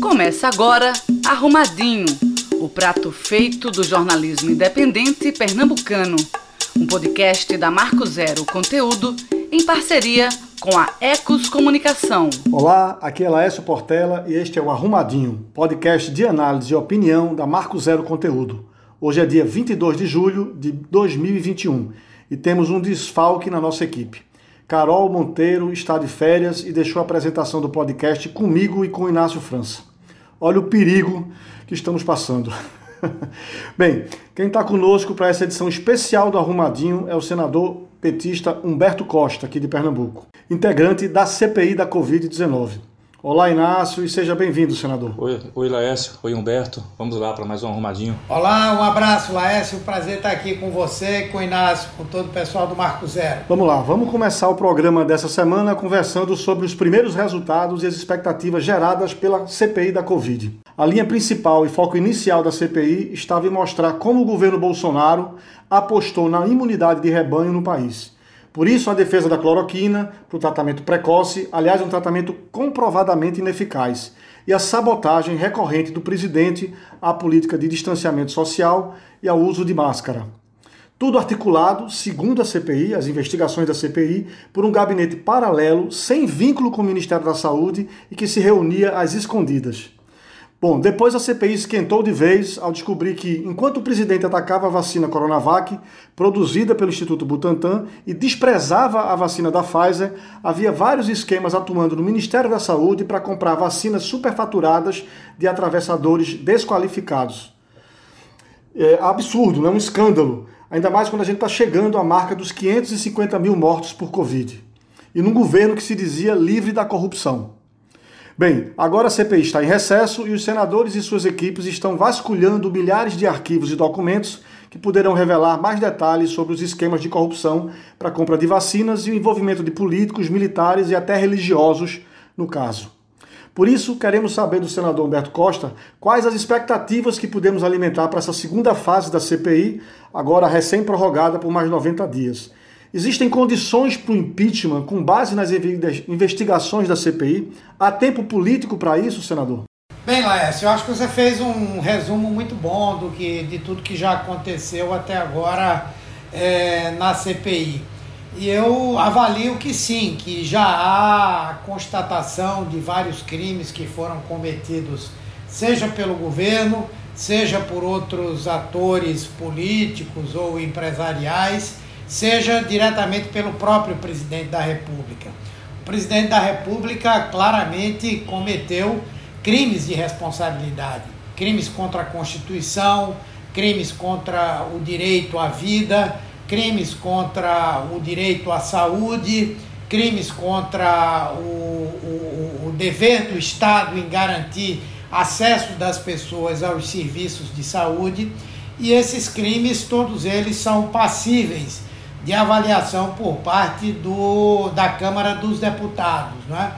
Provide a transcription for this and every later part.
Começa agora Arrumadinho, o prato feito do jornalismo independente pernambucano. Um podcast da Marco Zero Conteúdo em parceria com a Ecos Comunicação. Olá, aqui é Laércio Portela e este é o Arrumadinho, podcast de análise e opinião da Marco Zero Conteúdo. Hoje é dia 22 de julho de 2021 e temos um desfalque na nossa equipe. Carol Monteiro está de férias e deixou a apresentação do podcast comigo e com Inácio França. Olha o perigo que estamos passando. Bem, quem está conosco para essa edição especial do Arrumadinho é o senador petista Humberto Costa, aqui de Pernambuco, integrante da CPI da Covid-19. Olá, Inácio, e seja bem-vindo, senador. Oi, oi, Laércio. Oi, Humberto. Vamos lá para mais um arrumadinho. Olá, um abraço, Laércio. Prazer estar aqui com você, com o Inácio, com todo o pessoal do Marco Zero. Vamos lá, vamos começar o programa dessa semana conversando sobre os primeiros resultados e as expectativas geradas pela CPI da Covid. A linha principal e foco inicial da CPI estava em mostrar como o governo Bolsonaro apostou na imunidade de rebanho no país por isso, a defesa da cloroquina para o tratamento precoce, aliás, um tratamento comprovadamente ineficaz, e a sabotagem recorrente do presidente à política de distanciamento social e ao uso de máscara. Tudo articulado, segundo a CPI, as investigações da CPI, por um gabinete paralelo, sem vínculo com o Ministério da Saúde e que se reunia às escondidas. Bom, depois a CPI esquentou de vez ao descobrir que, enquanto o presidente atacava a vacina Coronavac, produzida pelo Instituto Butantan, e desprezava a vacina da Pfizer, havia vários esquemas atuando no Ministério da Saúde para comprar vacinas superfaturadas de atravessadores desqualificados. É absurdo, é um escândalo, ainda mais quando a gente está chegando à marca dos 550 mil mortos por Covid. E num governo que se dizia livre da corrupção. Bem, agora a CPI está em recesso e os senadores e suas equipes estão vasculhando milhares de arquivos e documentos que poderão revelar mais detalhes sobre os esquemas de corrupção para a compra de vacinas e o envolvimento de políticos, militares e até religiosos no caso. Por isso, queremos saber do senador Humberto Costa quais as expectativas que podemos alimentar para essa segunda fase da CPI, agora recém-prorrogada por mais 90 dias. Existem condições para o impeachment com base nas investigações da CPI? Há tempo político para isso, senador? Bem, Laércio, eu acho que você fez um resumo muito bom do que, de tudo que já aconteceu até agora é, na CPI. E eu avalio que sim, que já há constatação de vários crimes que foram cometidos, seja pelo governo, seja por outros atores políticos ou empresariais seja diretamente pelo próprio presidente da República. O presidente da República claramente cometeu crimes de responsabilidade, crimes contra a Constituição, crimes contra o direito à vida, crimes contra o direito à saúde, crimes contra o, o, o dever do Estado em garantir acesso das pessoas aos serviços de saúde. E esses crimes, todos eles são passíveis de avaliação por parte do, da Câmara dos Deputados. Né?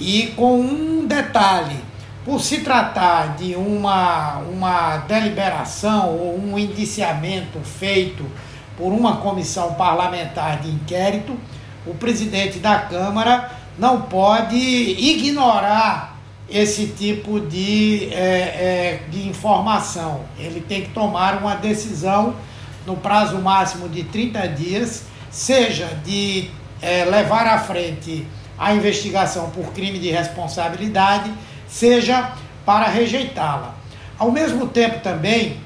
E com um detalhe, por se tratar de uma, uma deliberação ou um indiciamento feito por uma comissão parlamentar de inquérito, o presidente da Câmara não pode ignorar esse tipo de, é, é, de informação. Ele tem que tomar uma decisão no prazo máximo de 30 dias, seja de é, levar à frente a investigação por crime de responsabilidade, seja para rejeitá-la. Ao mesmo tempo também,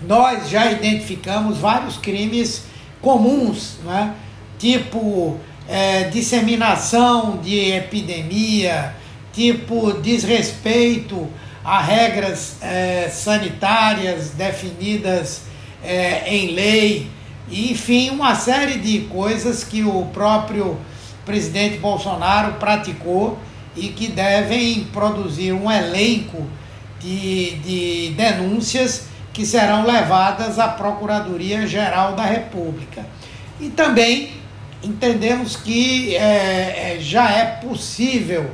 nós já identificamos vários crimes comuns, né? tipo é, disseminação de epidemia, tipo desrespeito a regras é, sanitárias definidas é, em lei, enfim, uma série de coisas que o próprio presidente Bolsonaro praticou e que devem produzir um elenco de, de denúncias que serão levadas à Procuradoria-Geral da República. E também entendemos que é, é já é possível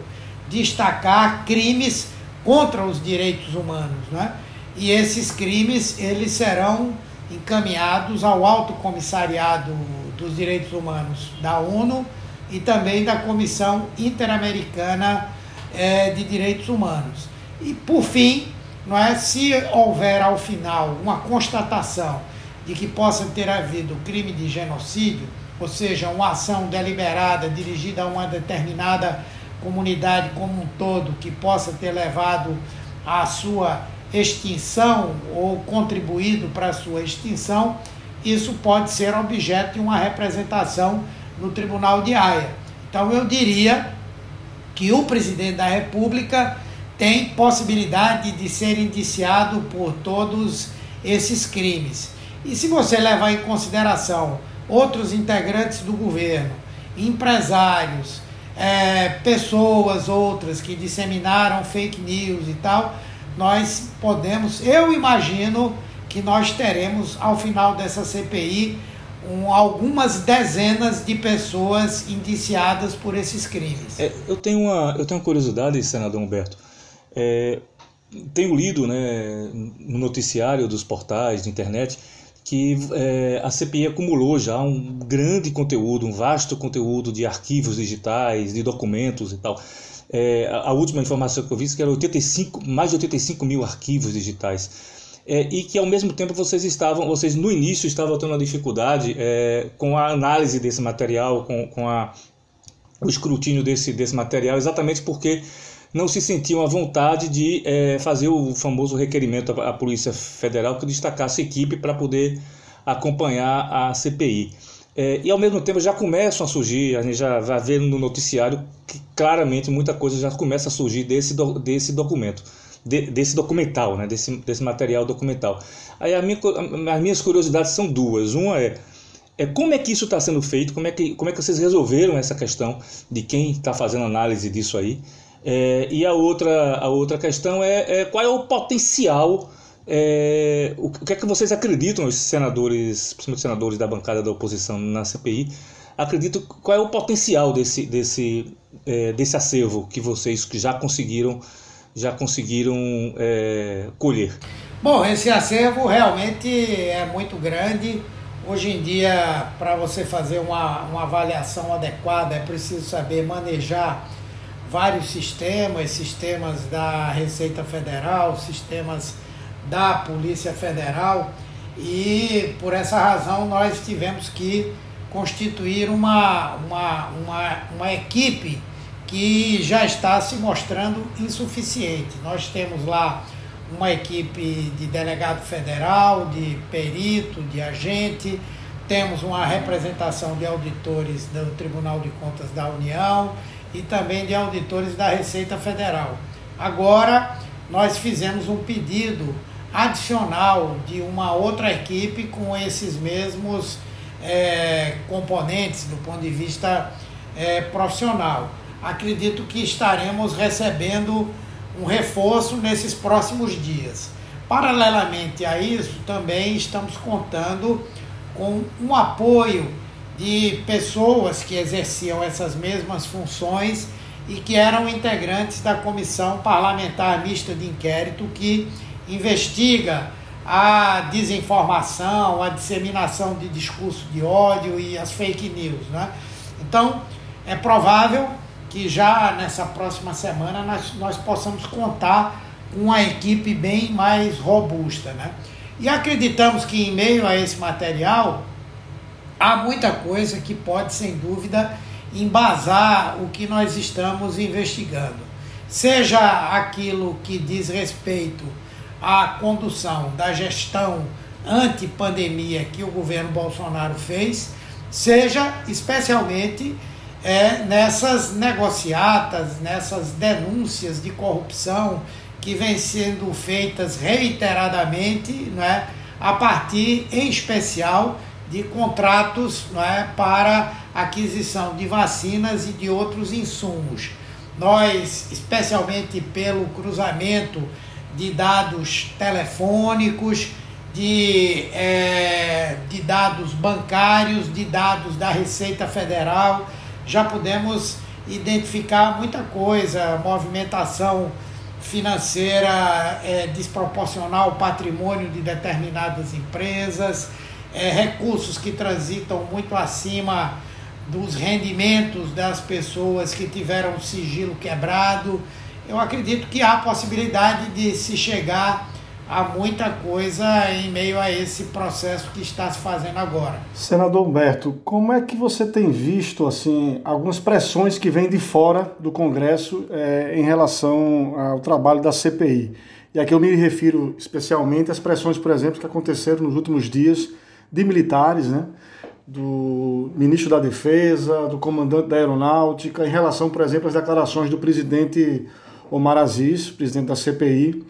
destacar crimes contra os direitos humanos, né? E esses crimes eles serão encaminhados ao Alto Comissariado dos Direitos Humanos da ONU e também da Comissão Interamericana eh, de Direitos Humanos. E por fim, não é, se houver ao final uma constatação de que possa ter havido crime de genocídio, ou seja, uma ação deliberada dirigida a uma determinada comunidade como um todo que possa ter levado à sua extinção ou contribuído para a sua extinção, isso pode ser objeto de uma representação no Tribunal de Haia. Então eu diria que o presidente da República tem possibilidade de ser indiciado por todos esses crimes. E se você levar em consideração outros integrantes do governo, empresários, é, pessoas outras que disseminaram fake news e tal, nós podemos, eu imagino que nós teremos ao final dessa CPI um, algumas dezenas de pessoas indiciadas por esses crimes. É, eu, tenho uma, eu tenho uma curiosidade, senador Humberto. É, tenho lido né, no noticiário dos portais de internet que é, a CPI acumulou já um grande conteúdo, um vasto conteúdo de arquivos digitais, de documentos e tal. É, a última informação que eu vi que era 85, mais de 85 mil arquivos digitais. É, e que ao mesmo tempo vocês estavam, vocês no início estavam tendo uma dificuldade é, com a análise desse material, com, com a, o escrutínio desse, desse material, exatamente porque não se sentiam à vontade de é, fazer o famoso requerimento à, à Polícia Federal que destacasse equipe para poder acompanhar a CPI. É, e ao mesmo tempo já começam a surgir, a gente já vai ver no noticiário claramente muita coisa já começa a surgir desse, do, desse documento, de, desse documental, né, desse, desse material documental. Aí minha, as minhas curiosidades são duas. Uma é, é como é que isso está sendo feito, como é, que, como é que vocês resolveram essa questão de quem está fazendo análise disso aí. É, e a outra, a outra questão é, é qual é o potencial, é, o, que é que vocês acreditam, os senadores, principalmente os senadores da bancada da oposição na CPI, acreditam qual é o potencial desse, desse, é, desse acervo que vocês que já conseguiram, já conseguiram é, colher? Bom, esse acervo realmente é muito grande. Hoje em dia, para você fazer uma, uma avaliação adequada, é preciso saber manejar vários sistemas, sistemas da Receita Federal, sistemas da Polícia Federal, e por essa razão nós tivemos que constituir uma, uma, uma, uma equipe que já está se mostrando insuficiente. Nós temos lá uma equipe de delegado federal, de perito, de agente, temos uma representação de auditores do Tribunal de Contas da União e também de auditores da Receita Federal. Agora, nós fizemos um pedido adicional de uma outra equipe com esses mesmos é, componentes do ponto de vista é, profissional. Acredito que estaremos recebendo um reforço nesses próximos dias. Paralelamente a isso, também estamos contando com um apoio de pessoas que exerciam essas mesmas funções e que eram integrantes da Comissão Parlamentar Mista de Inquérito que investiga a desinformação, a disseminação de discurso de ódio e as fake news. Né? Então, é provável que já nessa próxima semana nós, nós possamos contar com uma equipe bem mais robusta. Né? E acreditamos que, em meio a esse material, há muita coisa que pode, sem dúvida, embasar o que nós estamos investigando. Seja aquilo que diz respeito à condução da gestão anti-pandemia que o governo Bolsonaro fez, seja especialmente é, nessas negociatas, nessas denúncias de corrupção que vêm sendo feitas reiteradamente, né, a partir, em especial, de contratos é, para aquisição de vacinas e de outros insumos. Nós, especialmente pelo cruzamento de dados telefônicos, de, é, de dados bancários, de dados da Receita Federal, já pudemos identificar muita coisa, movimentação financeira é, desproporcional ao patrimônio de determinadas empresas, é, recursos que transitam muito acima dos rendimentos das pessoas que tiveram sigilo quebrado. Eu acredito que há possibilidade de se chegar a muita coisa em meio a esse processo que está se fazendo agora. Senador Humberto, como é que você tem visto assim algumas pressões que vêm de fora do Congresso é, em relação ao trabalho da CPI? E aqui eu me refiro especialmente às pressões, por exemplo, que aconteceram nos últimos dias de militares, né? do ministro da Defesa, do comandante da Aeronáutica, em relação, por exemplo, às declarações do presidente Omar Aziz, presidente da CPI,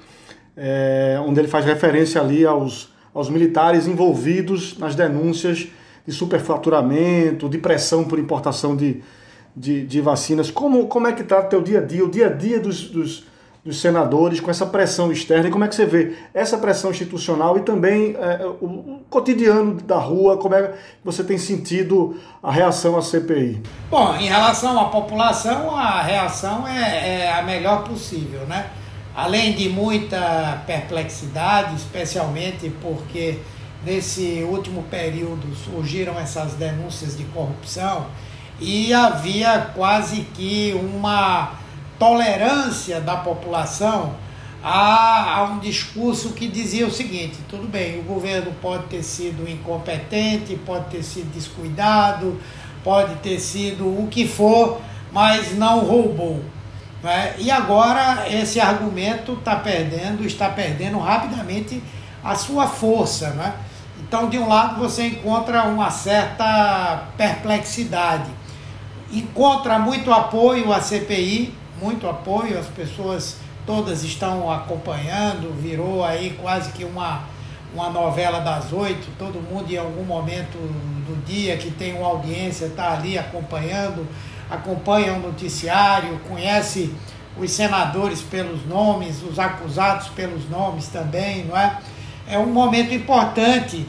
é, onde ele faz referência ali aos, aos militares envolvidos nas denúncias de superfaturamento, de pressão por importação de, de, de vacinas. Como, como é que está o teu dia a dia, o dia a dia dos, dos dos senadores, com essa pressão externa, e como é que você vê essa pressão institucional e também é, o, o, cotidiano da rua, como é que você tem sentido a reação à CPI? Bom, em relação à população, a reação é, é a melhor possível, né? Além de muita perplexidade, especialmente porque nesse último período surgiram essas denúncias de corrupção e havia quase que uma tolerância da população a, a, um discurso que dizia o seguinte: tudo bem, o governo pode ter sido incompetente, pode ter sido descuidado, pode ter sido o que for, mas não roubou. Né? E agora esse argumento está perdendo, está perdendo rapidamente a sua força. Né? Então, de um lado, você encontra uma certa perplexidade, encontra muito apoio à CPI muito apoio, as pessoas todas estão acompanhando, virou aí quase que uma, uma novela das oito, todo mundo em algum momento do dia que tem uma audiência está ali acompanhando, acompanha o noticiário, conhece os senadores pelos nomes, os acusados pelos nomes também, não é? É um momento importante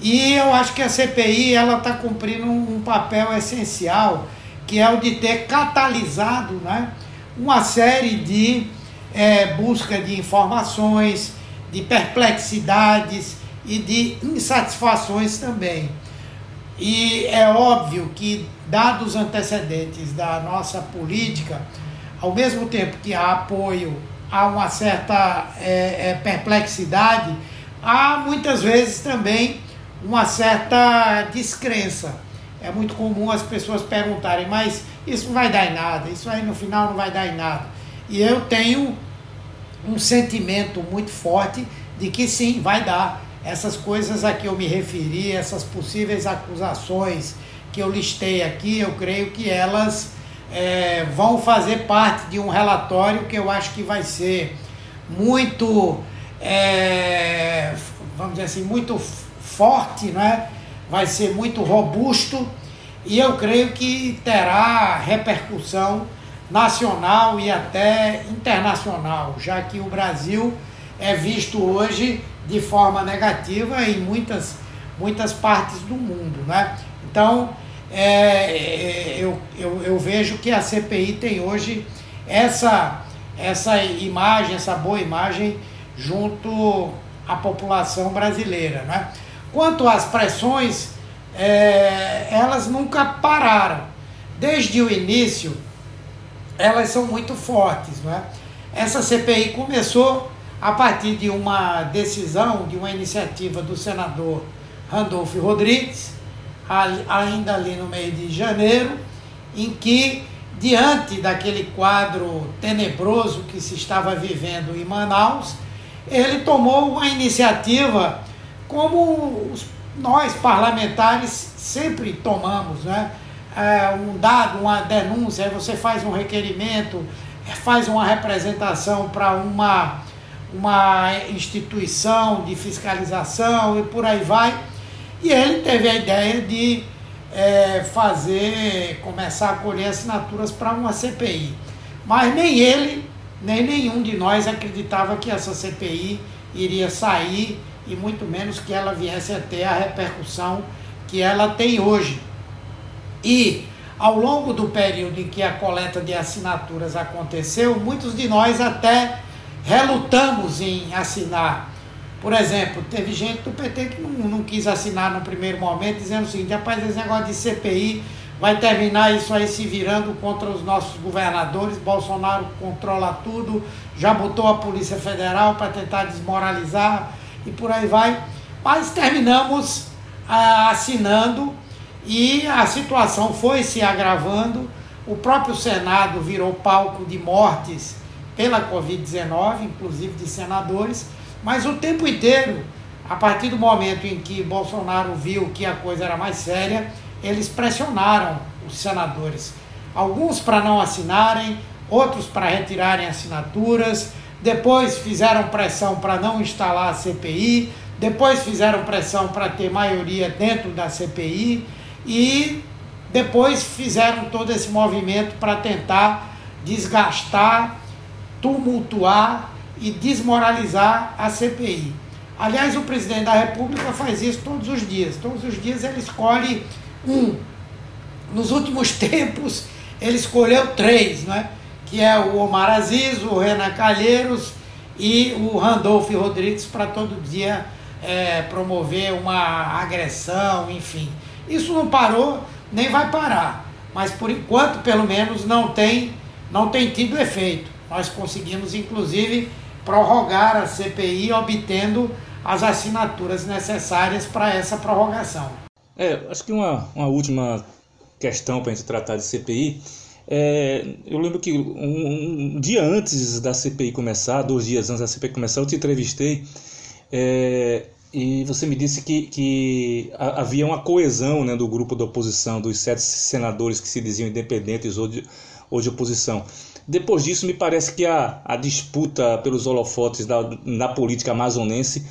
e eu acho que a CPI ela está cumprindo um papel essencial que é o de ter catalisado, né? Uma série de é, busca de informações, de perplexidades e de insatisfações também. E é óbvio que, dados os antecedentes da nossa política, ao mesmo tempo que há apoio, há uma certa é, é, perplexidade, há muitas vezes também uma certa descrença. É muito comum as pessoas perguntarem, mas isso não vai dar em nada, isso aí no final não vai dar em nada. E eu tenho um sentimento muito forte de que sim, vai dar. Essas coisas a que eu me referi, essas possíveis acusações que eu listei aqui, eu creio que elas é, vão fazer parte de um relatório que eu acho que vai ser muito, é, vamos dizer assim, muito forte, né? Vai ser muito robusto e eu creio que terá repercussão nacional e até internacional, já que o Brasil é visto hoje de forma negativa em muitas, muitas partes do mundo. Né? Então, é, é eu, eu, eu vejo que a CPI tem hoje essa, essa imagem, essa boa imagem junto à população brasileira. Né? Quanto às pressões é, elas nunca pararam. Desde o início, elas são muito fortes. Não é? Essa CPI começou a partir de uma decisão, de uma iniciativa do senador Randolfo Rodrigues, ainda ali no mês de janeiro, em que, diante daquele quadro tenebroso que se estava vivendo em Manaus, ele tomou uma iniciativa como os nós parlamentares sempre tomamos, né? É, um dado, uma denúncia, aí você faz um requerimento, faz uma representação para uma, uma instituição de fiscalização e por aí vai. E ele teve a ideia de é, fazer, começar a colher assinaturas para uma CPI. Mas nem ele, nem nenhum de nós acreditava que essa CPI iria sair e muito menos que ela viesse a ter a repercussão que ela tem hoje. E ao longo do período em que a coleta de assinaturas aconteceu, muitos de nós até relutamos em assinar. Por exemplo, teve gente do PT que não, não quis assinar no primeiro momento, dizendo o seguinte: rapaz, esse negócio de CPI vai terminar isso aí se virando contra os nossos governadores. Bolsonaro controla tudo, já botou a Polícia Federal para tentar desmoralizar e por aí vai. Mas terminamos ah, assinando e a situação foi se agravando. O próprio Senado virou palco de mortes pela Covid-19, inclusive de senadores, mas o tempo inteiro, a partir do momento em que Bolsonaro viu que a coisa era mais séria, eles pressionaram os senadores. Alguns para não assinarem, outros para retirarem assinaturas, depois fizeram pressão para não instalar a CPI, depois fizeram pressão para ter maioria dentro da CPI e depois fizeram todo esse movimento para tentar desgastar, tumultuar e desmoralizar a CPI. Aliás, o presidente da República faz isso todos os dias. Todos os dias ele escolhe um. Nos últimos tempos, ele escolheu três, né? Que é o Omar Aziz, o Renan Calheiros e o Randolph Rodrigues, para todo dia é, promover uma agressão, enfim. Isso não parou, nem vai parar. Mas por enquanto, pelo menos, não tem, não tem tido efeito. Nós conseguimos, inclusive, prorrogar a CPI, obtendo as assinaturas necessárias para essa prorrogação. É, acho que uma, uma última questão para a gente tratar de CPI. É, eu lembro que um, um, dia antes da CPI começar, dois dias antes da CPI começar, eu te entrevistei é, e você me disse que, que havia uma coesão né, do grupo da oposição, dos sete senadores que se diziam independentes ou de, ou de oposição. Depois disso, me parece que a, a disputa pelos holofotes da, na política amazonense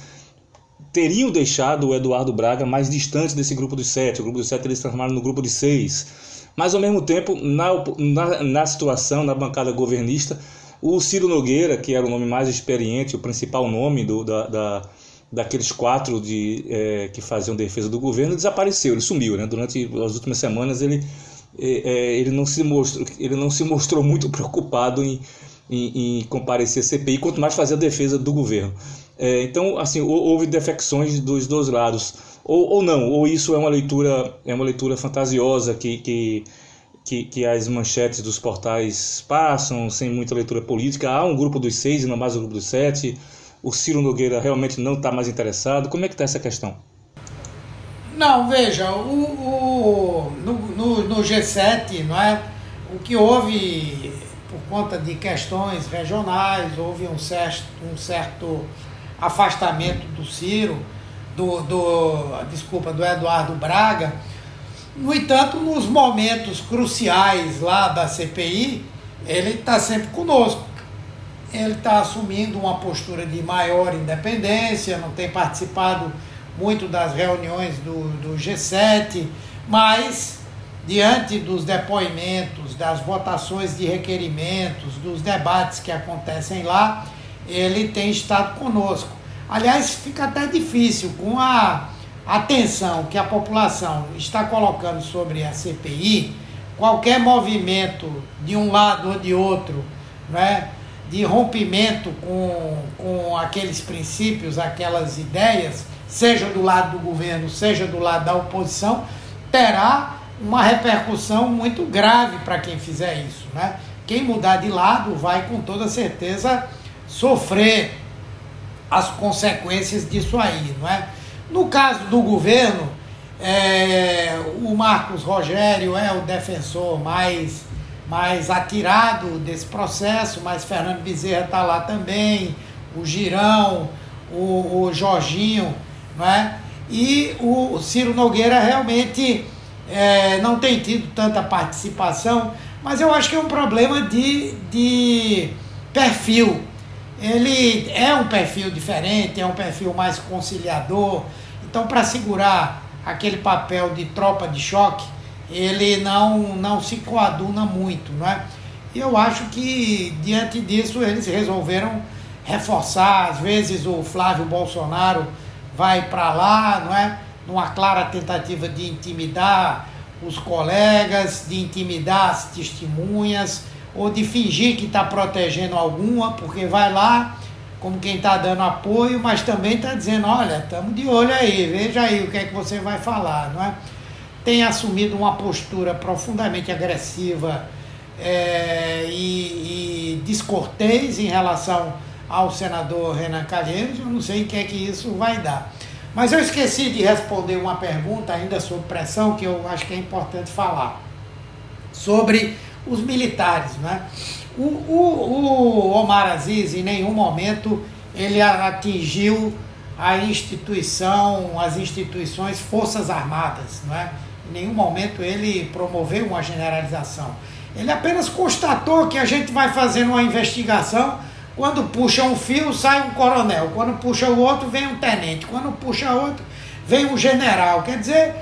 teriam deixado o Eduardo Braga mais distante desse grupo dos sete. O grupo dos sete eles transformaram no grupo de seis. Mas, ao mesmo tempo, na, na, na situação, na bancada governista, o Ciro Nogueira, que era o nome mais experiente, o principal nome do, da, da daqueles quatro de, é, que faziam defesa do governo desapareceu, ele sumiu, né? Durante as últimas semanas ele, é, é ele, não, se mostrou, ele não se mostrou muito preocupado em, em, em comparecer à CPI, quanto mais fazer a defesa do governo. É, então, assim, houve defecções dos dois lados, ou, ou não, ou isso é uma leitura é uma leitura fantasiosa que, que que, que, as manchetes dos portais passam, sem muita leitura política. Há um grupo dos seis e não mais o grupo dos sete o Ciro Nogueira realmente não está mais interessado? Como é que está essa questão? Não, veja, o, o no, no, no, G7, não é? o que houve, por conta de questões regionais, houve um certo, um certo afastamento do Ciro, do, do, desculpa, do Eduardo Braga. No entanto, nos momentos cruciais lá da CPI, ele está sempre conosco ele está assumindo uma postura de maior independência, não tem participado muito das reuniões do, do G7, mas diante dos depoimentos, das votações de requerimentos, dos debates que acontecem lá, ele tem estado conosco. Aliás, fica até difícil com a atenção que a população está colocando sobre a CPI, qualquer movimento de um lado ou de outro, né? de rompimento com, com aqueles princípios, aquelas ideias, seja do lado do governo, seja do lado da oposição, terá uma repercussão muito grave para quem fizer isso. Né? Quem mudar de lado vai com toda certeza sofrer as consequências disso aí. Não é? No caso do governo, é, o Marcos Rogério é o defensor mais mais atirado desse processo, mas Fernando Bezerra está lá também, o Girão, o, o Jorginho, não é? E o Ciro Nogueira realmente é, não tem tido tanta participação, mas eu acho que é um problema de, de perfil. Ele é um perfil diferente, é um perfil mais conciliador. Então, para segurar aquele papel de tropa de choque, ele não, não se coaduna muito, não é? E eu acho que diante disso eles resolveram reforçar, às vezes o Flávio Bolsonaro vai para lá, não é? Numa clara tentativa de intimidar os colegas, de intimidar as testemunhas, ou de fingir que está protegendo alguma, porque vai lá como quem está dando apoio, mas também está dizendo, olha, estamos de olho aí, veja aí o que é que você vai falar, não é? tem assumido uma postura profundamente agressiva é, e, e descortês em relação ao senador Renan Calheiros, eu não sei o que é que isso vai dar. Mas eu esqueci de responder uma pergunta ainda sobre pressão, que eu acho que é importante falar, sobre os militares. Né? O, o, o Omar Aziz, em nenhum momento, ele atingiu a instituição, as instituições Forças Armadas. Não é? Em nenhum momento ele promoveu uma generalização. Ele apenas constatou que a gente vai fazendo uma investigação. Quando puxa um fio, sai um coronel. Quando puxa o outro, vem um tenente. Quando puxa outro, vem um general. Quer dizer,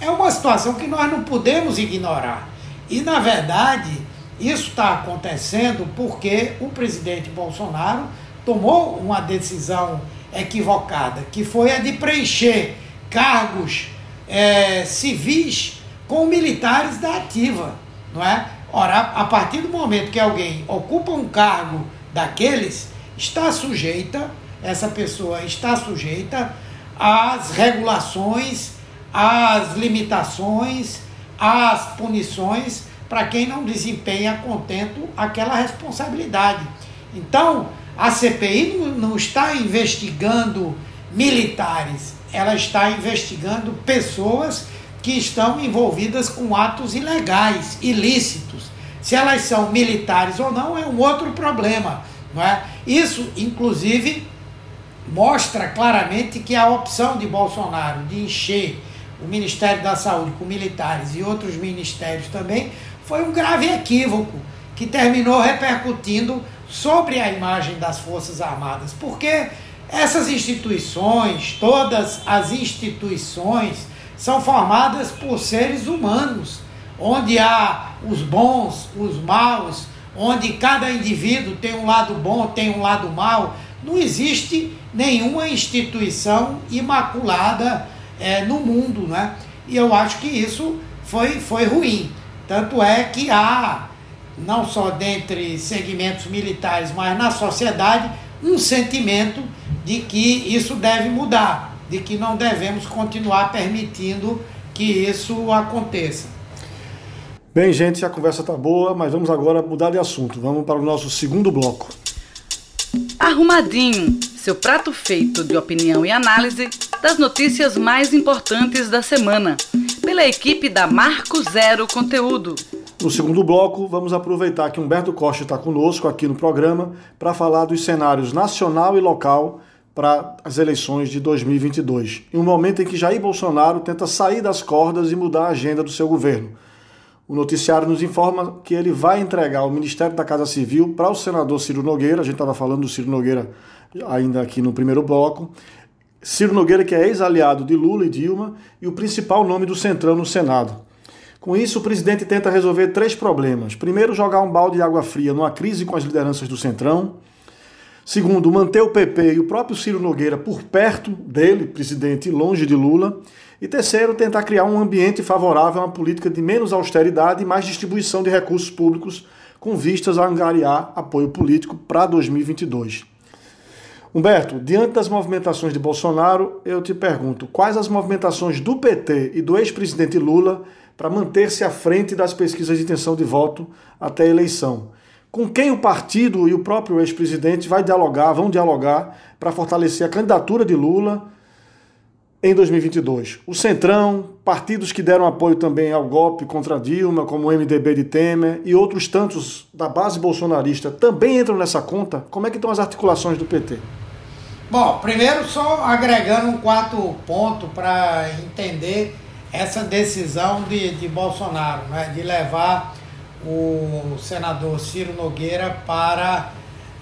é uma situação que nós não podemos ignorar. E, na verdade, isso está acontecendo porque o presidente Bolsonaro tomou uma decisão equivocada, que foi a de preencher cargos é, civis com militares da ativa, não é? Ora, a partir do momento que alguém ocupa um cargo daqueles, está sujeita, essa pessoa está sujeita às regulações, às limitações, às punições para quem não desempenha contento aquela responsabilidade. Então, a CPI não está investigando militares, ela está investigando pessoas que estão envolvidas com atos ilegais, ilícitos. Se elas são militares ou não é um outro problema, não é? Isso, inclusive, mostra claramente que a opção de Bolsonaro de encher o Ministério da Saúde com militares e outros ministérios também foi um grave equívoco que terminou repercutindo sobre a imagem das Forças Armadas, porque essas instituições, todas as instituições, são formadas por seres humanos, onde há os bons, os maus, onde cada indivíduo tem um lado bom, tem um lado mau. Não existe nenhuma instituição imaculada é, no mundo, né? E eu acho que isso foi, foi ruim. Tanto é que há, não só dentre segmentos militares, mas na sociedade, um sentimento de que isso deve mudar, de que não devemos continuar permitindo que isso aconteça. Bem, gente, a conversa está boa, mas vamos agora mudar de assunto. Vamos para o nosso segundo bloco. Arrumadinho, seu prato feito de opinião e análise das notícias mais importantes da semana, pela equipe da Marco Zero Conteúdo. No segundo bloco, vamos aproveitar que Humberto Costa está conosco aqui no programa para falar dos cenários nacional e local para as eleições de 2022, em um momento em que Jair Bolsonaro tenta sair das cordas e mudar a agenda do seu governo. O noticiário nos informa que ele vai entregar o Ministério da Casa Civil para o senador Ciro Nogueira. A gente estava falando do Ciro Nogueira ainda aqui no primeiro bloco. Ciro Nogueira, que é ex-aliado de Lula e Dilma e o principal nome do Centrão no Senado. Com isso, o presidente tenta resolver três problemas. Primeiro, jogar um balde de água fria numa crise com as lideranças do Centrão. Segundo, manter o PP e o próprio Ciro Nogueira por perto dele, presidente, longe de Lula. E terceiro, tentar criar um ambiente favorável a uma política de menos austeridade e mais distribuição de recursos públicos com vistas a angariar apoio político para 2022. Humberto, diante das movimentações de Bolsonaro, eu te pergunto: quais as movimentações do PT e do ex-presidente Lula para manter-se à frente das pesquisas de intenção de voto até a eleição? com quem o partido e o próprio ex-presidente vai dialogar, vão dialogar para fortalecer a candidatura de Lula em 2022. O Centrão, partidos que deram apoio também ao golpe contra Dilma, como o MDB de Temer e outros tantos da base bolsonarista também entram nessa conta. Como é que estão as articulações do PT? Bom, primeiro só agregando um quarto ponto para entender essa decisão de, de Bolsonaro, né, de levar o senador Ciro Nogueira para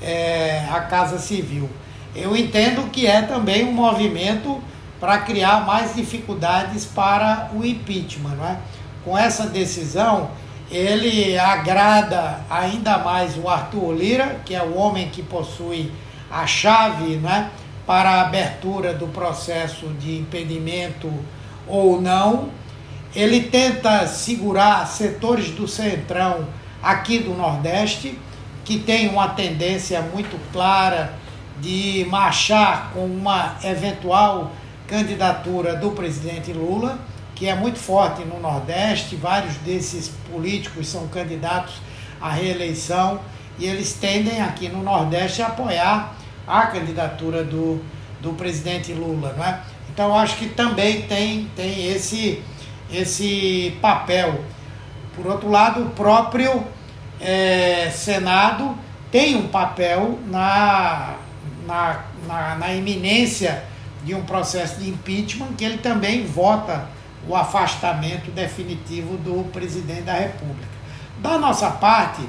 é, a Casa Civil. Eu entendo que é também um movimento para criar mais dificuldades para o impeachment. Não é? Com essa decisão, ele agrada ainda mais o Arthur Lira, que é o homem que possui a chave é, para a abertura do processo de impedimento ou não. Ele tenta segurar setores do centrão aqui do Nordeste, que tem uma tendência muito clara de marchar com uma eventual candidatura do presidente Lula, que é muito forte no Nordeste, vários desses políticos são candidatos à reeleição e eles tendem aqui no Nordeste a apoiar a candidatura do, do presidente Lula. Não é? Então acho que também tem, tem esse, esse papel. Por outro lado, o próprio é, Senado tem um papel na, na, na, na iminência de um processo de impeachment, que ele também vota o afastamento definitivo do presidente da República. Da nossa parte,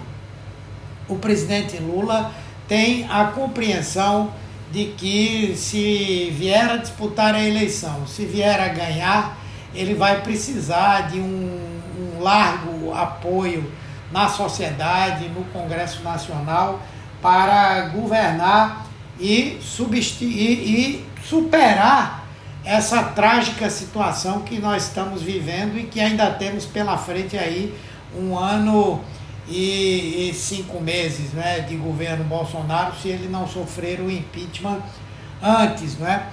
o presidente Lula tem a compreensão de que se vier a disputar a eleição, se vier a ganhar, ele vai precisar de um, um largo apoio na sociedade, no Congresso Nacional, para governar e, e, e superar essa trágica situação que nós estamos vivendo e que ainda temos pela frente aí um ano e, e, cinco meses né, de governo Bolsonaro se ele não sofrer o impeachment antes. Né?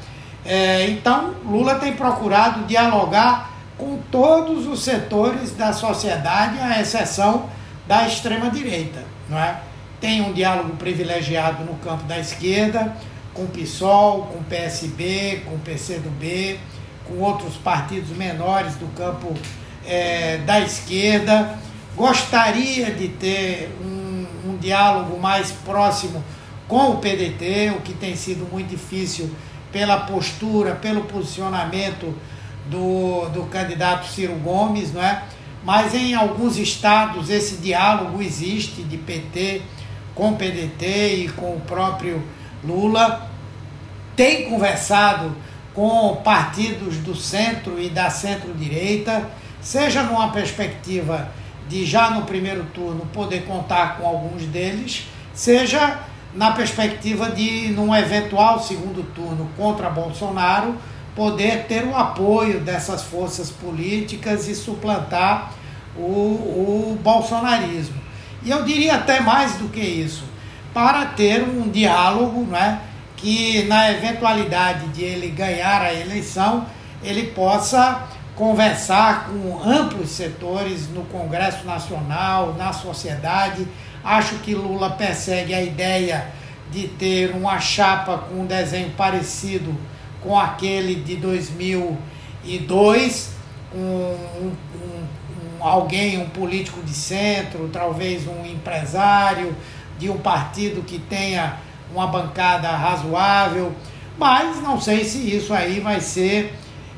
É, então, Lula tem procurado dialogar com todos os setores da sociedade, à exceção da extrema-direita. É? Tem um diálogo privilegiado no campo da esquerda, com o PSOL, com o PSB, com o PCdoB, com outros partidos menores do campo é, da esquerda. Gostaria de ter um, um diálogo mais próximo com o PDT, o que tem sido muito difícil pela postura, pelo posicionamento do, do candidato Ciro Gomes, não é? Mas em alguns estados esse diálogo existe de PT com PDT e com o próprio Lula. Tem conversado com partidos do centro e da centro-direita, seja numa perspectiva de já no primeiro turno poder contar com alguns deles, seja na perspectiva de, num eventual segundo turno contra Bolsonaro, poder ter o apoio dessas forças políticas e suplantar o, o bolsonarismo. E eu diria até mais do que isso, para ter um diálogo né, que, na eventualidade de ele ganhar a eleição, ele possa conversar com amplos setores no Congresso Nacional, na sociedade. Acho que Lula persegue a ideia de ter uma chapa com um desenho parecido com aquele de 2002, um, um, um, alguém, um político de centro, talvez um empresário de um partido que tenha uma bancada razoável, mas não sei se isso aí vai ser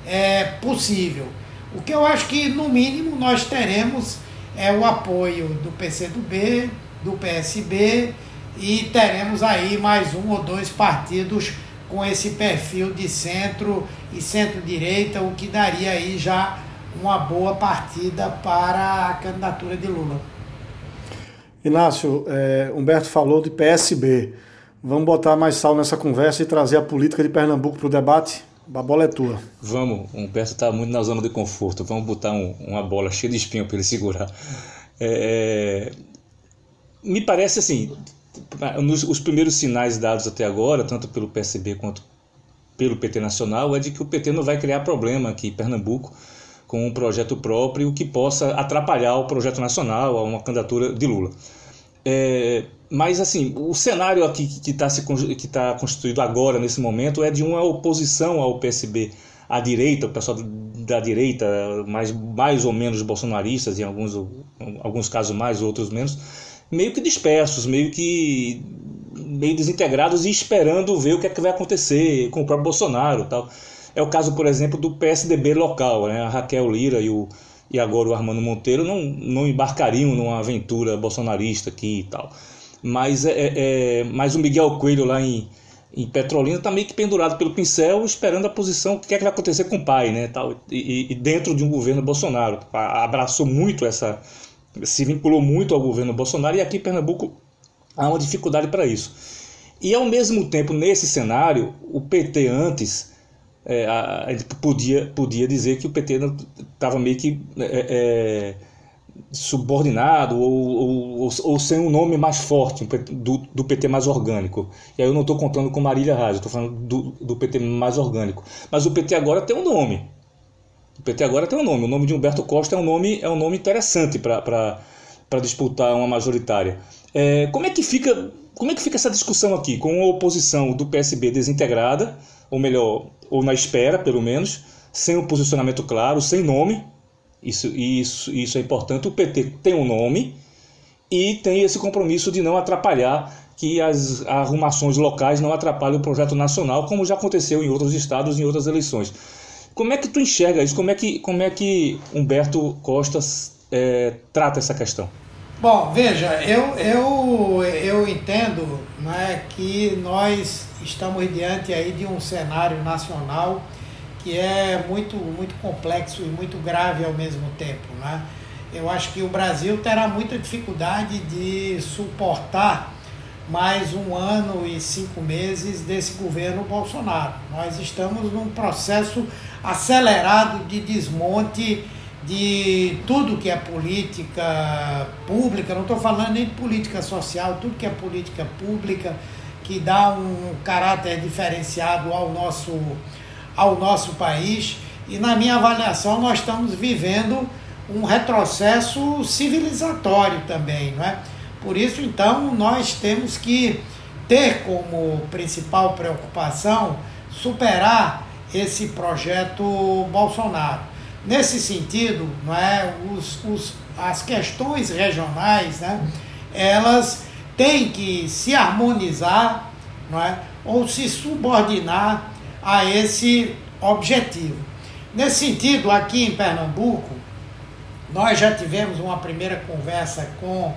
é, possível. O que eu acho que, no mínimo, nós teremos é o apoio do PCdoB, do PSB e teremos aí mais um ou dois partidos com esse perfil de centro e centro-direita, o que daria aí já uma boa partida para a candidatura de Lula. Inácio, é, Humberto falou de PSB. Vamos botar mais sal nessa conversa e trazer a política de Pernambuco para o debate? A bola é tua. Vamos, o Humberto está muito na zona de conforto. Vamos botar um, uma bola cheia de espinho para ele segurar. É, me parece assim, nos, os primeiros sinais dados até agora, tanto pelo PSB quanto pelo PT Nacional, é de que o PT não vai criar problema aqui em Pernambuco com um projeto próprio que possa atrapalhar o projeto nacional, a uma candidatura de Lula. É, mas assim, o cenário aqui que está tá constituído agora, nesse momento, é de uma oposição ao PSB à direita, o pessoal da direita, mais, mais ou menos bolsonaristas, em alguns, alguns casos mais, outros menos, meio que dispersos, meio que meio desintegrados e esperando ver o que é que vai acontecer com o próprio Bolsonaro tal. É o caso, por exemplo, do PSDB local. Né? A Raquel Lira e, o, e agora o Armando Monteiro não, não embarcariam numa aventura bolsonarista aqui e tal. Mas, é, é, é mas o Miguel Coelho lá em, em Petrolina está meio que pendurado pelo pincel, esperando a posição, o que é que vai acontecer com o pai, né? Tal, e, e dentro de um governo Bolsonaro. Abraçou muito essa. se vinculou muito ao governo Bolsonaro, e aqui em Pernambuco há uma dificuldade para isso. E ao mesmo tempo, nesse cenário, o PT antes é, a, a, podia, podia dizer que o PT estava meio que é, é, subordinado ou, ou, ou, sem um nome mais forte do, do PT mais orgânico. E aí eu não estou contando com Marília Reis, estou falando do, do PT mais orgânico. Mas o PT agora tem um nome. O PT agora tem um nome. O nome de Humberto Costa é um nome, é um nome interessante para disputar uma majoritária. É, como é que fica como é que fica essa discussão aqui com a oposição do PSB desintegrada, ou melhor, ou na espera, pelo menos, sem um posicionamento claro, sem nome? Isso, isso, isso é importante. O PT tem um nome e tem esse compromisso de não atrapalhar que as arrumações locais não atrapalhem o projeto nacional, como já aconteceu em outros estados, em outras eleições. Como é que tu enxerga isso? Como é que, como é que Humberto Costa é, trata essa questão? Bom, veja, eu, eu, eu entendo né, que nós estamos diante aí de um cenário nacional que é muito, muito complexo e muito grave ao mesmo tempo. Né? Eu acho que o Brasil terá muita dificuldade de suportar mais um ano e cinco meses desse governo Bolsonaro. Nós estamos num processo acelerado de desmonte de tudo que é política pública, não estou falando nem de política social, tudo que é política pública, que dá um caráter diferenciado ao nosso, ao nosso país. E na minha avaliação, nós estamos vivendo um retrocesso civilizatório também, não é? Por isso, então, nós temos que ter como principal preocupação superar esse projeto Bolsonaro. Nesse sentido, não é, os, os, as questões regionais, né, elas têm que se harmonizar não é, ou se subordinar a esse objetivo. Nesse sentido, aqui em Pernambuco, nós já tivemos uma primeira conversa com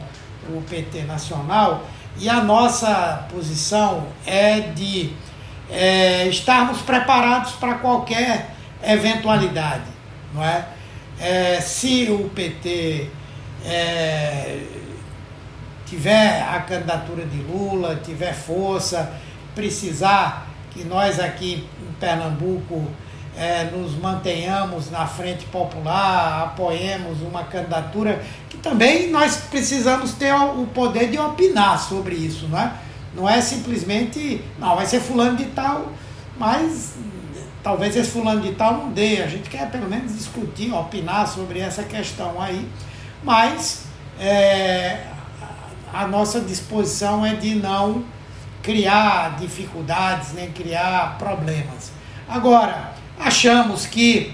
o PT Nacional e a nossa posição é de é, estarmos preparados para qualquer eventualidade não é? é se o PT é, tiver a candidatura de Lula, tiver força, precisar que nós aqui em Pernambuco é, nos mantenhamos na frente popular, apoiemos uma candidatura que também nós precisamos ter o poder de opinar sobre isso, não é? Não é simplesmente, não, vai ser fulano de tal, mas talvez esse fulano de tal não dê. A gente quer pelo menos discutir, opinar sobre essa questão aí, mas é, a nossa disposição é de não criar dificuldades, nem criar problemas. Agora, achamos que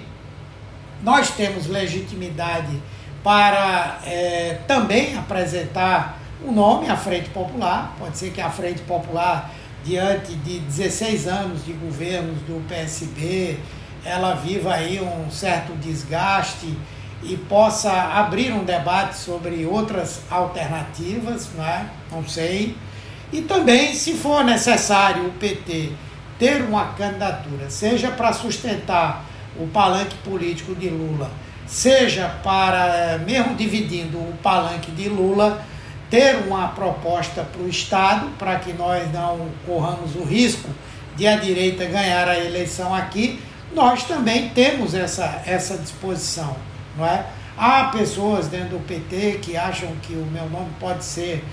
nós temos legitimidade para é, também apresentar o nome à Frente Popular, pode ser que a Frente Popular diante de 16 anos de governos do PSB, ela viva aí um certo desgaste e possa abrir um debate sobre outras alternativas, não, é? não sei. E também, se for necessário o PT ter uma candidatura, seja para sustentar o palanque político de Lula, seja para, mesmo dividindo o palanque de Lula, ter uma proposta para o Estado, para que nós não corramos o risco de a direita ganhar a eleição aqui, nós também temos essa, essa disposição. Não é? Há pessoas dentro do PT que acham que o meu nome pode ser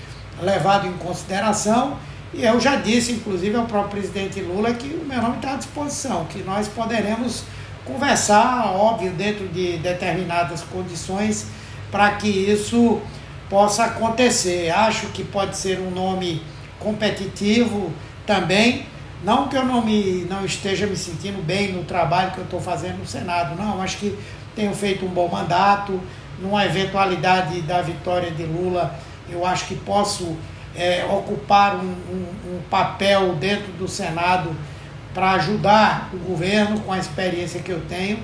levado em consideração, e eu já disse, inclusive, ao próprio presidente Lula que o meu nome está à disposição, que nós poderemos conversar, óbvio, dentro de determinadas condições, para que isso possa acontecer. Acho que pode ser um nome competitivo também. Não que eu não, me, não esteja me sentindo bem no trabalho que eu estou fazendo no Senado, não. Acho que tenho feito um bom mandato. Numa eventualidade da vitória de Lula, eu acho que posso é, ocupar um, um, um papel dentro do Senado para ajudar o governo com a experiência que eu tenho.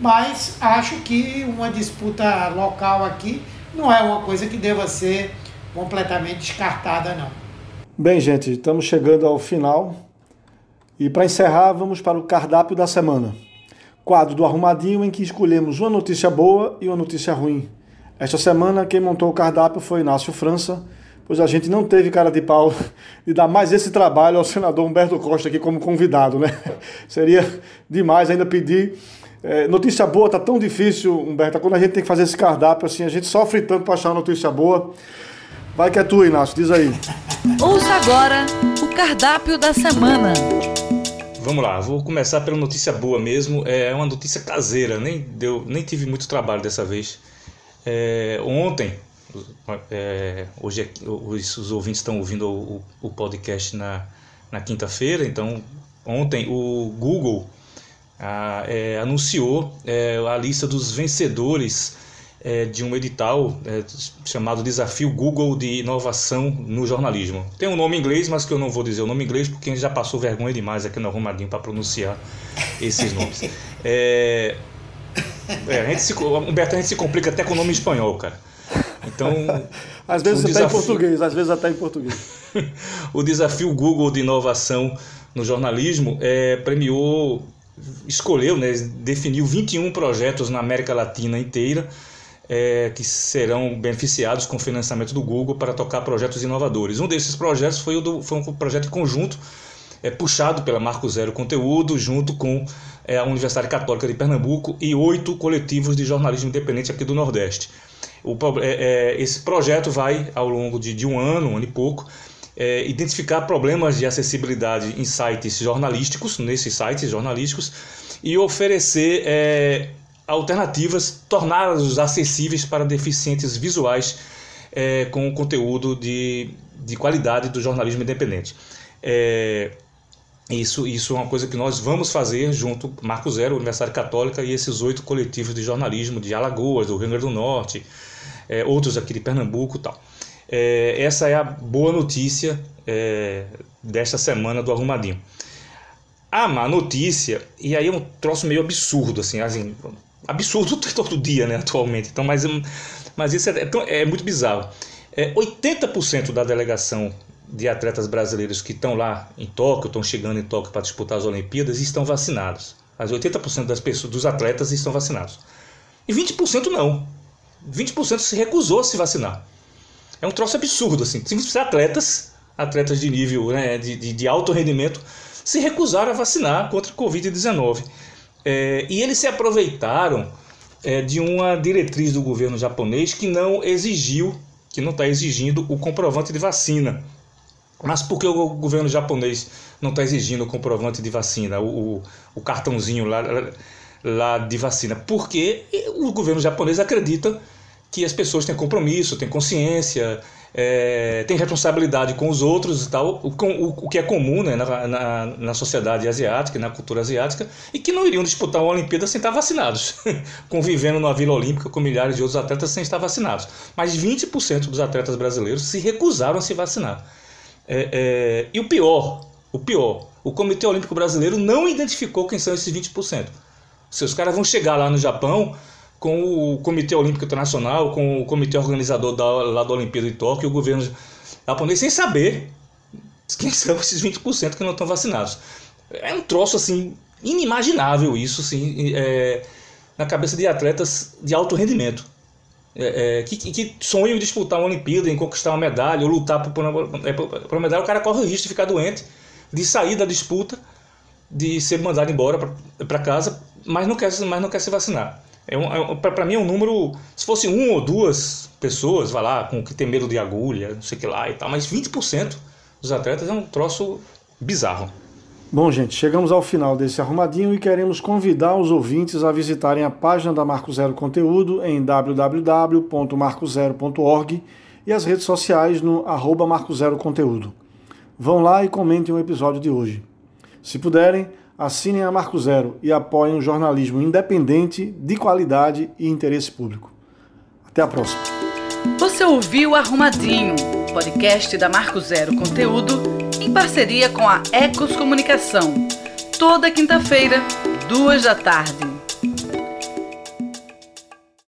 Mas acho que uma disputa local aqui não é uma coisa que deva ser completamente descartada, não. Bem, gente, estamos chegando ao final. E para encerrar, vamos para o cardápio da semana. Quadro do Arrumadinho, em que escolhemos uma notícia boa e uma notícia ruim. Esta semana, quem montou o cardápio foi Inácio França, pois a gente não teve cara de pau de dar mais esse trabalho ao senador Humberto Costa aqui como convidado, né? Seria demais ainda pedir é, notícia boa tá tão difícil, Humberto. Quando a gente tem que fazer esse cardápio, assim, a gente sofre tanto para achar uma notícia boa. Vai que é tu, Inácio, diz aí. Ouça agora o cardápio da semana. vamos lá, vou começar pela notícia boa mesmo. É uma notícia caseira, nem, deu, nem tive muito trabalho dessa vez. É, ontem, é, hoje os, os, ouvintes estão ouvindo o, o podcast na, na quinta-feira, então ontem o Google a, é, anunciou é, a lista dos vencedores é, de um edital é, chamado Desafio Google de Inovação no Jornalismo. Tem um nome em inglês, mas que eu não vou dizer o nome em inglês porque a gente já passou vergonha demais aqui no Arrumadinho para pronunciar esses nomes. É, é, a gente se, Humberto, a gente se complica até com o nome espanhol, cara. Então, às vezes até desafio... em português, às vezes até em português. o desafio Google de inovação no jornalismo é, premiou, escolheu, né, definiu 21 projetos na América Latina inteira é, que serão beneficiados com o financiamento do Google para tocar projetos inovadores. Um desses projetos foi, o do, foi um projeto conjunto é, puxado pela Marco Zero Conteúdo, junto com é, a Universidade Católica de Pernambuco e oito coletivos de jornalismo independente aqui do Nordeste. O, é, é, esse projeto vai, ao longo de, de, um ano, um ano e pouco, é, identificar problemas de acessibilidade em sites jornalísticos, nesses sites jornalísticos, e oferecer é, alternativas, torná-los acessíveis para deficientes visuais é, com conteúdo de, de qualidade do jornalismo independente. É, isso, isso é uma coisa que nós vamos fazer junto Marco Zero, Universidade Católica e esses oito coletivos de jornalismo de Alagoas, do Rio Grande do Norte, é, outros aqui de Pernambuco e tal. É, essa é a boa notícia é, desta semana do Arrumadinho. A má notícia, e aí é um troço meio absurdo, assim, assim absurdo todo dia, né, atualmente. Então, mas, mas isso é, é, é muito bizarro. É, 80% da delegação de atletas brasileiros que estão lá em Tóquio, estão chegando em Tóquio para disputar as Olimpíadas, estão vacinados. Mas 80% das pessoas, dos atletas estão vacinados. E 20% não. 20% se recusou a se vacinar. É um troço absurdo, assim. 20% atletas, atletas de nível, né, de, de, de alto rendimento, se recusaram a vacinar contra a Covid-19. É, e eles se aproveitaram é, de uma diretriz do governo japonês que não exigiu, que não está exigindo o comprovante de vacina. Mas por que o governo japonês não está exigindo o comprovante de vacina, o, o cartãozinho lá, lá de vacina? Porque o governo japonês acredita que as pessoas têm compromisso, têm consciência, é, têm responsabilidade com os outros e tal, o, o, o que é comum né, na, na, na, sociedade asiática, na cultura asiática, e que não iriam disputar uma Olimpíada sem estar vacinados, convivendo na Vila Olímpica com milhares de outros atletas sem estar vacinados. Mas 20% dos atletas brasileiros se recusaram a se vacinar. É, é, e o pior, o pior, o Comitê Olímpico Brasileiro não identificou quem são esses 20%. Se os caras vão chegar lá no Japão com o Comitê Olímpico Internacional, com o comitê organizador da, lá da Olimpíada de Tóquio, o governo japonês, sem saber quem são esses 20% que não estão vacinados. É um troço assim inimaginável isso, assim, é, na cabeça de atletas de alto rendimento é, é, que, que sonham em disputar uma Olimpíada, em conquistar uma medalha, ou lutar por, é, por, por uma medalha, o cara corre o risco de ficar doente, de sair da disputa, de ser mandado embora para casa, mas não, quer, mas não quer se vacinar. É um, é, para mim é um número. Se fosse um ou duas pessoas, vai lá, com que tem medo de agulha, não sei o que lá e tal, mas 20% dos atletas é um troço bizarro. Bom, gente, chegamos ao final desse arrumadinho e queremos convidar os ouvintes a visitarem a página da Marco Zero Conteúdo em www.marcozero.org e as redes sociais no arroba Marco Zero Conteúdo. Vão lá e comentem o episódio de hoje. Se puderem, assinem a Marco Zero e apoiem o jornalismo independente, de qualidade e interesse público. Até a próxima. Você ouviu Arrumadinho, podcast da Marco Zero Conteúdo em parceria com a Ecos Comunicação. Toda quinta-feira, duas da tarde.